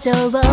情を